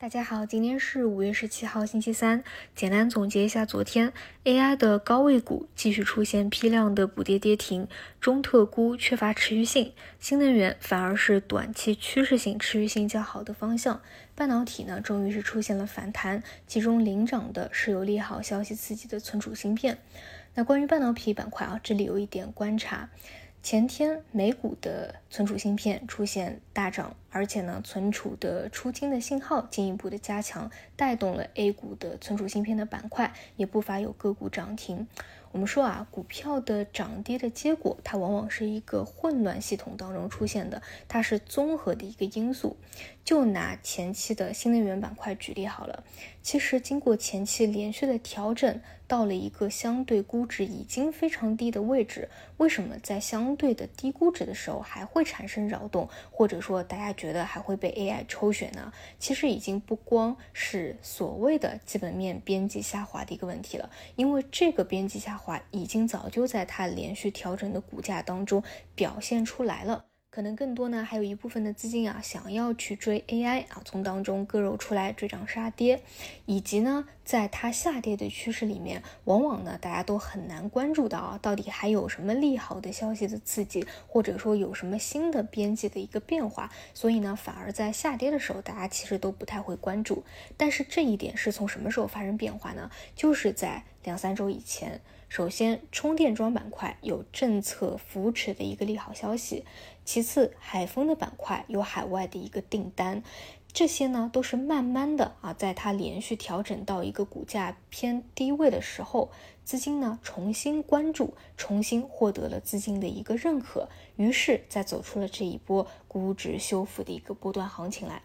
大家好，今天是五月十七号，星期三。简单总结一下，昨天 AI 的高位股继续出现批量的补跌跌停，中特估缺乏持续性，新能源反而是短期趋势性、持续性较好的方向。半导体呢，终于是出现了反弹，其中领涨的是有利好消息刺激的存储芯片。那关于半导体板块啊，这里有一点观察。前天美股的存储芯片出现大涨，而且呢，存储的出金的信号进一步的加强，带动了 A 股的存储芯片的板块，也不乏有个股涨停。我们说啊，股票的涨跌的结果，它往往是一个混乱系统当中出现的，它是综合的一个因素。就拿前期的新能源板块举例好了，其实经过前期连续的调整，到了一个相对估值已经非常低的位置，为什么在相对的低估值的时候还会产生扰动，或者说大家觉得还会被 AI 抽选呢？其实已经不光是所谓的基本面边际下滑的一个问题了，因为这个边际下滑已经早就在它连续调整的股价当中表现出来了。可能更多呢，还有一部分的资金啊，想要去追 AI 啊，从当中割肉出来追涨杀跌，以及呢，在它下跌的趋势里面，往往呢，大家都很难关注到啊，到底还有什么利好的消息的刺激，或者说有什么新的边际的一个变化，所以呢，反而在下跌的时候，大家其实都不太会关注。但是这一点是从什么时候发生变化呢？就是在两三周以前。首先，充电桩板块有政策扶持的一个利好消息；其次，海风的板块有海外的一个订单，这些呢都是慢慢的啊，在它连续调整到一个股价偏低位的时候，资金呢重新关注，重新获得了资金的一个认可，于是再走出了这一波估值修复的一个波段行情来。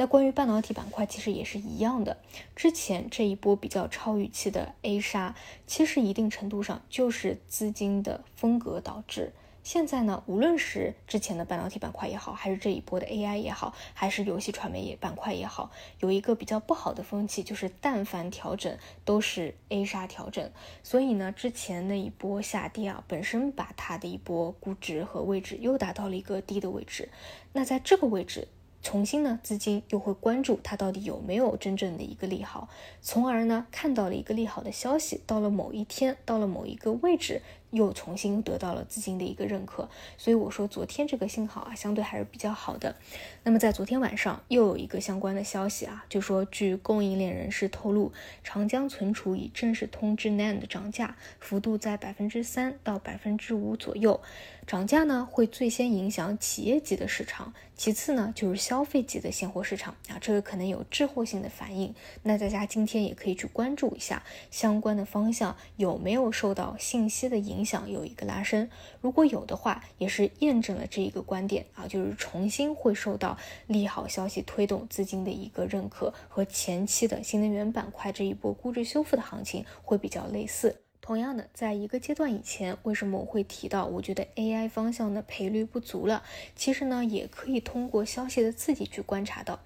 那关于半导体板块，其实也是一样的。之前这一波比较超预期的 A 杀，其实一定程度上就是资金的风格导致。现在呢，无论是之前的半导体板块也好，还是这一波的 AI 也好，还是游戏传媒也板块也好，有一个比较不好的风气，就是但凡调整都是 A 杀调整。所以呢，之前那一波下跌啊，本身把它的一波估值和位置又达到了一个低的位置。那在这个位置。重新呢，资金又会关注它到底有没有真正的一个利好，从而呢看到了一个利好的消息，到了某一天，到了某一个位置。又重新得到了资金的一个认可，所以我说昨天这个信号啊，相对还是比较好的。那么在昨天晚上又有一个相关的消息啊，就说据供应链人士透露，长江存储已正式通知 NAND 涨价，幅度在百分之三到百分之五左右。涨价呢会最先影响企业级的市场，其次呢就是消费级的现货市场啊，这个可能有滞后性的反应。那大家今天也可以去关注一下相关的方向有没有受到信息的影。影响有一个拉伸，如果有的话，也是验证了这一个观点啊，就是重新会受到利好消息推动资金的一个认可，和前期的新能源板块这一波估值修复的行情会比较类似。同样的，在一个阶段以前，为什么我会提到我觉得 AI 方向的赔率不足了？其实呢，也可以通过消息的刺激去观察到。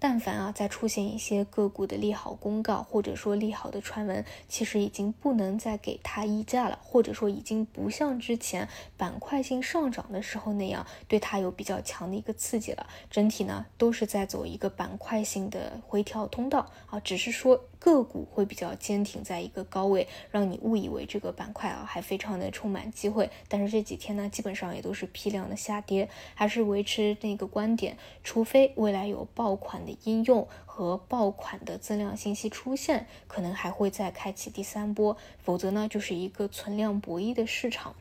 但凡啊，再出现一些个股的利好公告，或者说利好的传闻，其实已经不能再给它溢价了，或者说已经不像之前板块性上涨的时候那样对它有比较强的一个刺激了。整体呢，都是在走一个板块性的回调通道啊，只是说个股会比较坚挺在一个高位，让你误以为这个板块啊还非常的充满机会。但是这几天呢，基本上也都是批量的下跌，还是维持那个观点，除非未来有爆款的。应用和爆款的增量信息出现，可能还会再开启第三波，否则呢，就是一个存量博弈的市场。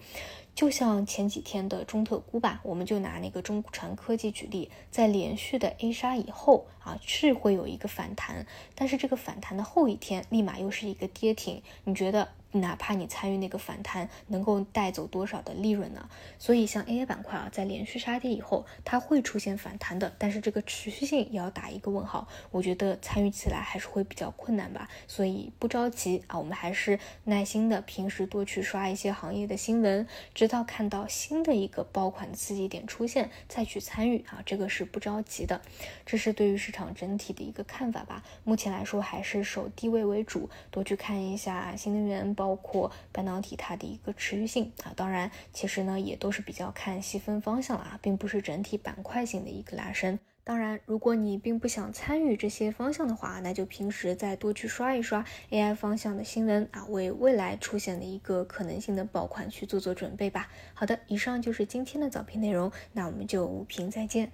就像前几天的中特估吧，我们就拿那个中传科技举例，在连续的 A 杀以后啊，是会有一个反弹，但是这个反弹的后一天，立马又是一个跌停。你觉得？哪怕你参与那个反弹，能够带走多少的利润呢？所以像 A A 板块啊，在连续杀跌以后，它会出现反弹的，但是这个持续性也要打一个问号。我觉得参与起来还是会比较困难吧。所以不着急啊，我们还是耐心的，平时多去刷一些行业的新闻，直到看到新的一个爆款刺激点出现，再去参与啊，这个是不着急的。这是对于市场整体的一个看法吧。目前来说，还是守低位为主，多去看一下新能源。包括半导体它的一个持续性啊，当然其实呢也都是比较看细分方向了啊，并不是整体板块性的一个拉升。当然，如果你并不想参与这些方向的话，那就平时再多去刷一刷 AI 方向的新闻啊，为未来出现的一个可能性的爆款去做做准备吧。好的，以上就是今天的早评内容，那我们就午评再见。